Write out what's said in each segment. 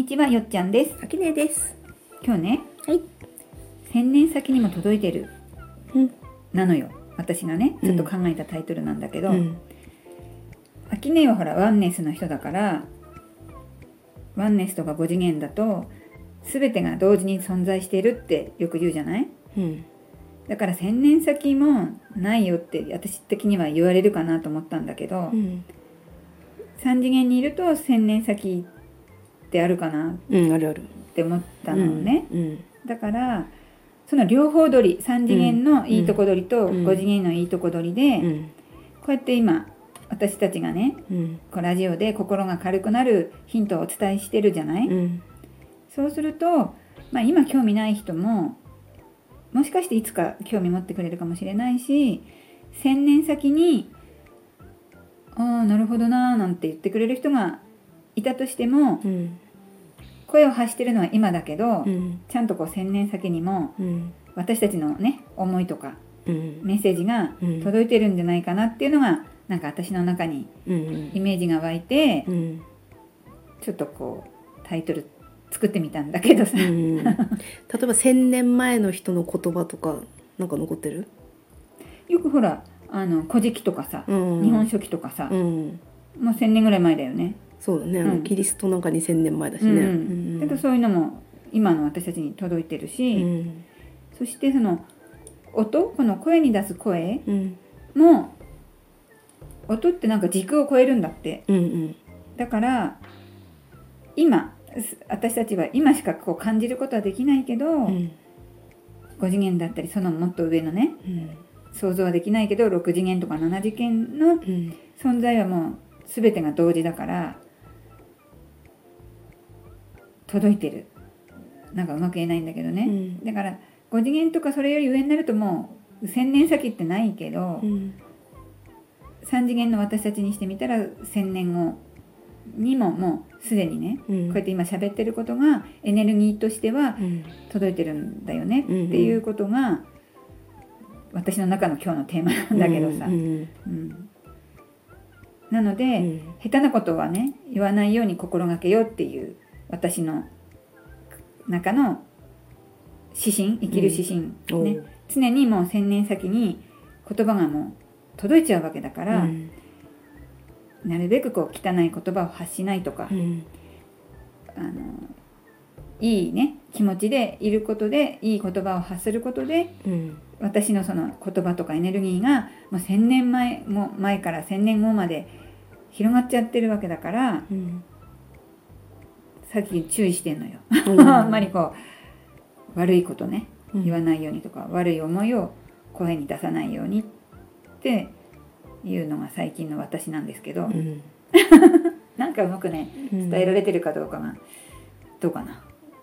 にちはよっちゃんですあきねです。今日ねはい。千年先にも届いてるうん。なのよ私がねうんちょっと考えたタイトルなんだけど、うん。アキネはほらワンネスの人だからワンネスとか5次元だと全てが同時に存在しているってよく言うじゃない？うん。だから千年先もないよって私的には言われるかなと思ったんだけど、うん。3次元にいると千年先ってあるかなうん、あるある。って思ったのね、うん。だからその両方取り3次元のいいとこ取りとうん5次元のいいとこ取りで、うん。こうやって今私たちがねうん。こうラジオで心が軽くなるヒントをお伝えしてるじゃない、うん。そうすると、まあ、今興味ない人ももしかしていつか興味持ってくれるかもしれないし1,000年先に「ああなるほどな」なんて言ってくれる人がいたとしてもうん。声を発してるのは今だけど、うん。ちゃんとこう1,000年先にもうん。私たちのね思いとかうん。メッセージがうん届いてるんじゃないかなっていうのがなんか私の中にうん。イメージが湧いてうん。ちょっとこうタイトル作ってみたんだけどさ、うん。例えば千年前の人の言葉とか、なんか残ってる？よくほらあの「古事記」とかさ「うん。日本書紀」とかさ、うん。もう1,000年ぐらい前だよね。そうだね。うんキリストなんか二千年前だしね。うんうんだけどそういうのも今の私たちに届いてるし、うん。そしてその音この声に出す声うん。も音ってなんか時空を超えるんだってうん。うん。だから今す私たちは今しかこう感じることはできないけど、うん。5次元だったりそのもっと上のねうん。想像はできないけど6次元とか7次元のうん。存在はもう全てが同時だから届いてるなんかうまく言えないんだけどね、うんだから5次元とかそれより上になるともう1000年先ってないけど、うん。3次元の私たちにしてみたら1000年後にももうすでにね、うん。こうやって今喋ってることがエネルギーとしてはうん。届いてるんだよねってうんいうことが私の中の今日のテーマなんだけどさ、うん。うんなので、うん。下手なことはね言わないように心がけようっていう私の中の指針生きる指針、ねおう常にもう千年先に言葉がもう届いちゃうわけだから、うん。なるべくこう汚い言葉を発しないとか、うん。あのいいね気持ちでいることでいい言葉を発することでうん。私のその言葉とかエネルギーがもう1,000年前も前から1,000年後まで広がっちゃってるわけだからうん。さっき注意してんのよ。うん。あんまりこう悪いことねうん。言わないようにとか、悪い思いを声に出さないようにっていうのが最近の私なんですけど、うん。なんかうまくね伝伝えられてるかどうかがどうかな。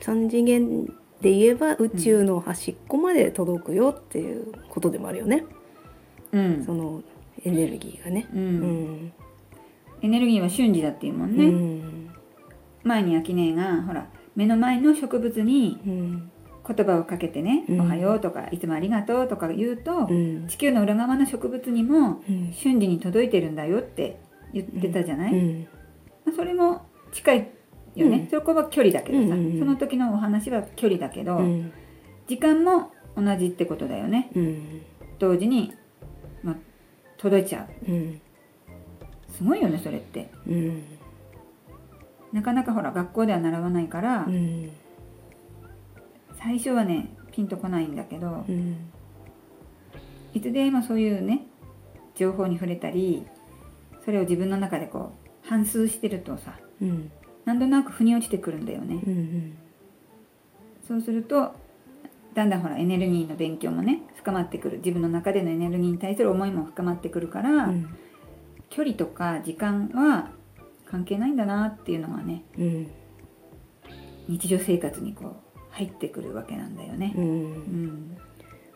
三次元で言えば宇宙の端っこまで届くよっていうことでもあるよね、うん。そのエネルギーがね。う、うん。んエネルギーは瞬時だっていうもんうね、ん前に秋音がほら目の前の植物にうん。言葉をかけてね「うん。おはよう」とか「いつもありがとう」とか言うと、うん。地球の裏側の植物にもうん。瞬時に届いてるんだよって言ってたじゃない、うん。まあそれも近いよね、うん。そこは距離だけどさ、その時のお話は距離だけど、うん。時間も同じってことだよね。うん。同時に、まあ、届いちゃう。うん。すごいよねそれって。うんなかなかほら学校では習わないから、うん。最初はねピンとこないんだけどうん。いつでもそういうね情報に触れたりそれを自分の中でこう反芻してるとさうん。なんとなく腑に落ちてくるんだよね。うんそうするとだんだんほらエネルギーの勉強もね深まってくる。自分の中でのエネルギーに対する思いも深まってくるから、うん。距離とか時間は関係ないんだなっていうのがねうん日常生活にこう入ってくるわけなんだよねう。うんん、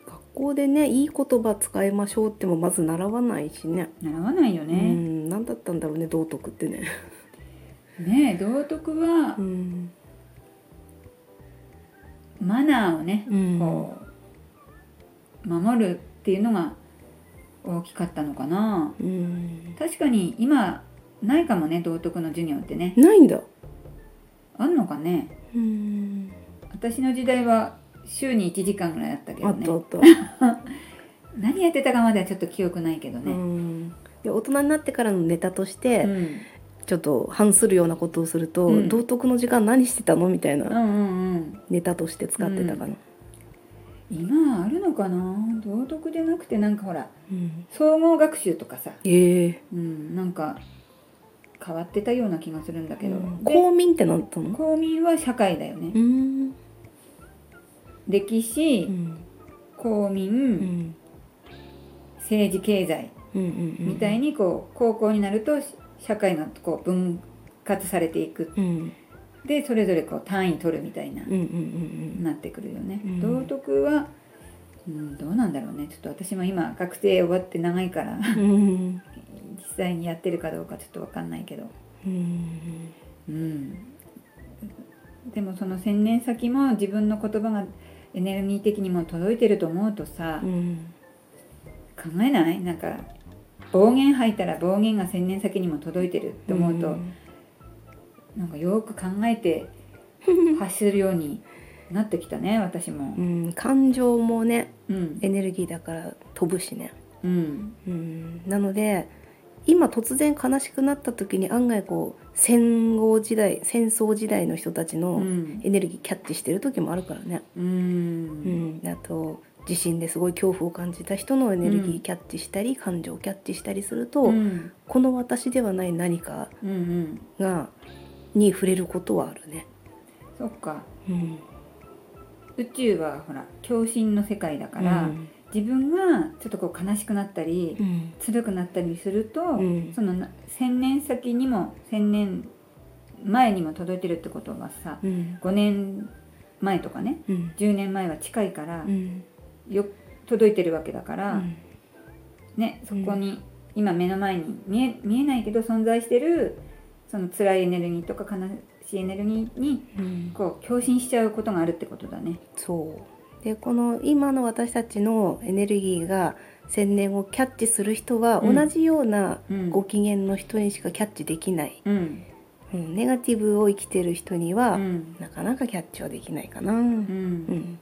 学校でねいい言葉使いましょうってもまず習わないしね。習わないようね。ん何だったんだろうね道徳ってね。ねえ道徳はうんマナーをね、うんこう守るっていうのが大きかったのかなうん確かに今ないかもね道徳の授業ってね。ないんだ。あんのかね。うん。私の時代は週に1時間ぐらいだったけどね。あったあった、何やってたかまではちょっと記憶ないけどうね大人になってからのネタとして、うん。ちょっと反するようなことをすると、うん。道徳の時間何してたのみたいなうんうんうん。ネタとして使ってたかな、今あるのかな？道徳でなくてなんかほらうん。総合学習とかさ、ええ。うん、なんか変わってたような気がするんだけど、うん。で公民ってなったの？公民は社会だよね、うん。歴史、うん。公民、うん。政治経済みたいにこう高校になると社会がこう分割されていく。うん。でそれぞれこう単位取るみたいな、うんうんうんなってくるよね、うん。道徳は、うん、どうなんだろうね。ちょっと私も今学生終わって長いから実際にやってるかどうかちょっと分かんないけど。うん。うんでもその千年先も自分の言葉がエネルギー的にも届いてると思うとさ、うん。考えない？なんか暴言吐いたら暴言が千年先にも届いてるって思うと、ん。なんかよく考えて発するようになってきたね私も。うん。感情もねうん。エネルギーだから飛ぶしね、うん。うん、なので今突然悲しくなった時に案外こう戦後時代戦争時代の人たちうのん。エネルギーキャッチしてる時もあるからね、ううん。ん、あと地震ですごい恐怖を感じた人のエネルギーキャッチしたり、感情をキャッチしたりすると、うん。この私ではない何かうんうん。がに触れることはあるね。そっか。うん、宇宙はほら共振の世界だから、うん自分がちょっとこう悲しくなったり、うん。辛くなったりすると、うん。そのな千年先にも千年前にも届いてるってことはさうん。5年前とかねうん。10年前は近いから、うん。よ届いてるわけだから、うん。ねそこに今目の前に見え見えないけど存在してるその辛いエネルギーとか悲しいエネルギーにうん。こう共振しちゃうことがあるってことだね。そうでこの今の私たちのエネルギーが千年をキャッチする人はうん。同じようなうん。ご機嫌の人にしかキャッチできない、うん。うん、ネガティブを生きてる人には、うん。なかなかキャッチはできないかな。ううん。ん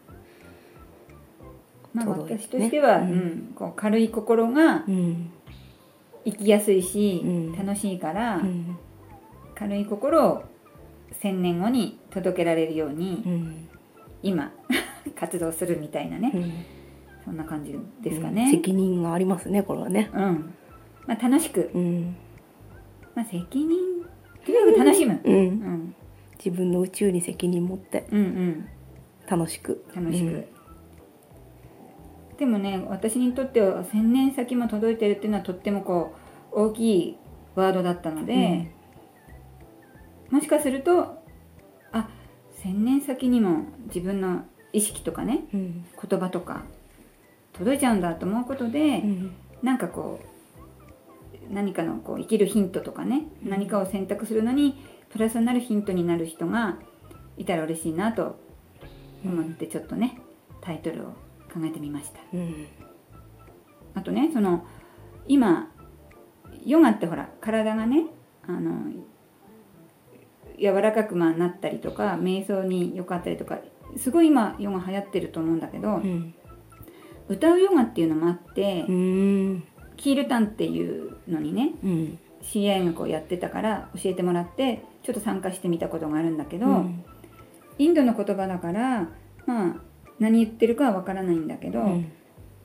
まあ、私としては、ううんん。こう軽い心がうん。生きやすいし、うん。楽しいから、うん。軽い心を千年後に届けられるように、うん。今活動するみたいなね、うん。そんな感じですかうん。ね。責任がありますねこれはね。うん。まあ、楽しく、うん。まあ、責任とにかく楽しむ、うん。うん、自分の宇宙に責任持って。うんうん。楽しく。楽しく、でもね私にとっては千年先も届いてるっていうのはとってもこう大きいワードだったので、もしかするとあ千年先にも自分の意識とかねうん。言葉とか届いちゃうんだと思うことで、うん。なんかこう何かのこう生きるヒントとかね、うん。何かを選択するのにプラスになるヒントになる人がいたら嬉しいなと思ってちょっとねタイトルを考えてみました。うん。あとねその今ヨガってほら体がねあの柔らかくまあなったりとか瞑想に良かったりとかすごい今ヨガ流行ってると思うんだけど、うん歌うヨガっていうのもあって、キールタンっていうのにねうん知り合いがこうやってたから教えてもらってちょっと参加してみたことがあるんだけど、うんインドの言葉だからまあ何言ってるかはわからないんだけど、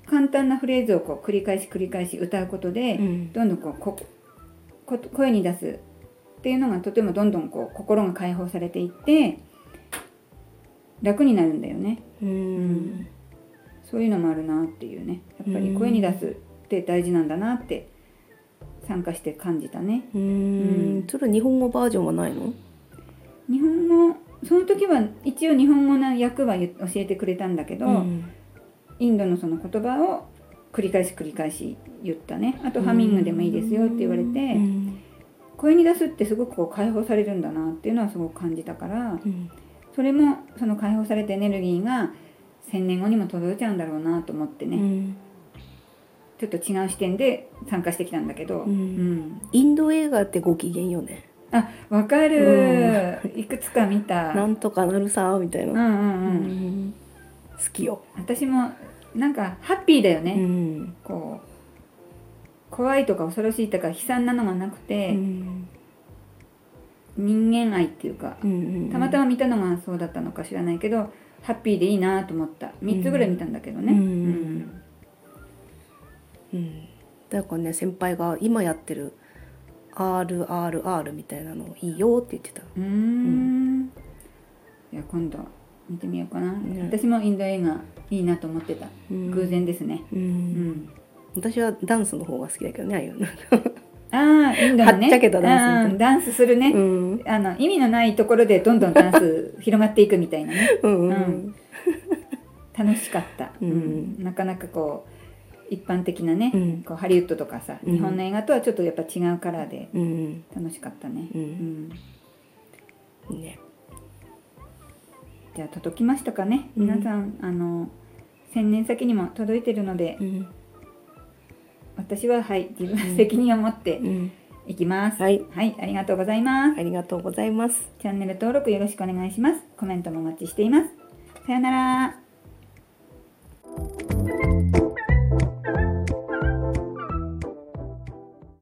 簡単なフレーズをこう繰り返し繰り返し歌うことで、どんどんこうここ声に出すっていうのがとてもどんどんこう心が解放されていって楽になるんだよね。うん。そういうのもあるなっていうね。やっぱり声に出すって大事なんだなって参加して感じたね。ううん。んそれ日本語バージョンはないの？日本語その時は一応日本語の訳は言教えてくれたんだけど、うん。インドのその言葉を繰り返し繰り返し言ったね。あとハミングでもいいですよって言われて、うん。声に出すってすごくこう解放されるんだなっていうのはすごく感じたからうんそれもその解放されたエネルギーが1,000年後にも届いちゃうんだろうなと思ってね、うん。ちょっと違う視点で参加してきたんだけど、うん。うん。インド映画ってご機嫌よね。あわかる、いくつか見た。なんとかなるさみたいな、うんうんうん、うん。好きよ、私もなんかハッピーだよね、うん。こう怖いとか恐ろしいとか悲惨なのがなくて、うん人間愛っていうかうんたまたま見たのがそうだったのか知らないけどハッピーでいいなと思った。3つぐらい見たんだけどね、うんうんうん。だからね先輩が今やってる RRR みたいなのいいよって言ってた。うーん。いや今度見てみようかな、ね。私もインド映画いいなと思ってた、うん。偶然ですね。うん。うん。私はダンスの方が好きだけどねああいうのああインドのね。はっちゃけたダンスダンスするね、うん。あの意味のないところでどんどんダンス広がっていくみたいなね。うんううん。ん。楽しかった、うん。なかなかこう一般的なね、うん。こうハリウッドとかさ、うん。日本の映画とはちょっとやっぱ違うカラーでうん。楽しかったね、うん。うん。ね。じゃあ届きましたかね、うん。皆さんあの千年先にも届いてるので、うん私ははい自分の責任を持っていきます、うん、はい、はい、ありがとうございます。ありがとうございます。チャンネル登録よろしくお願いします。コメントもお待ちしています。さよなら。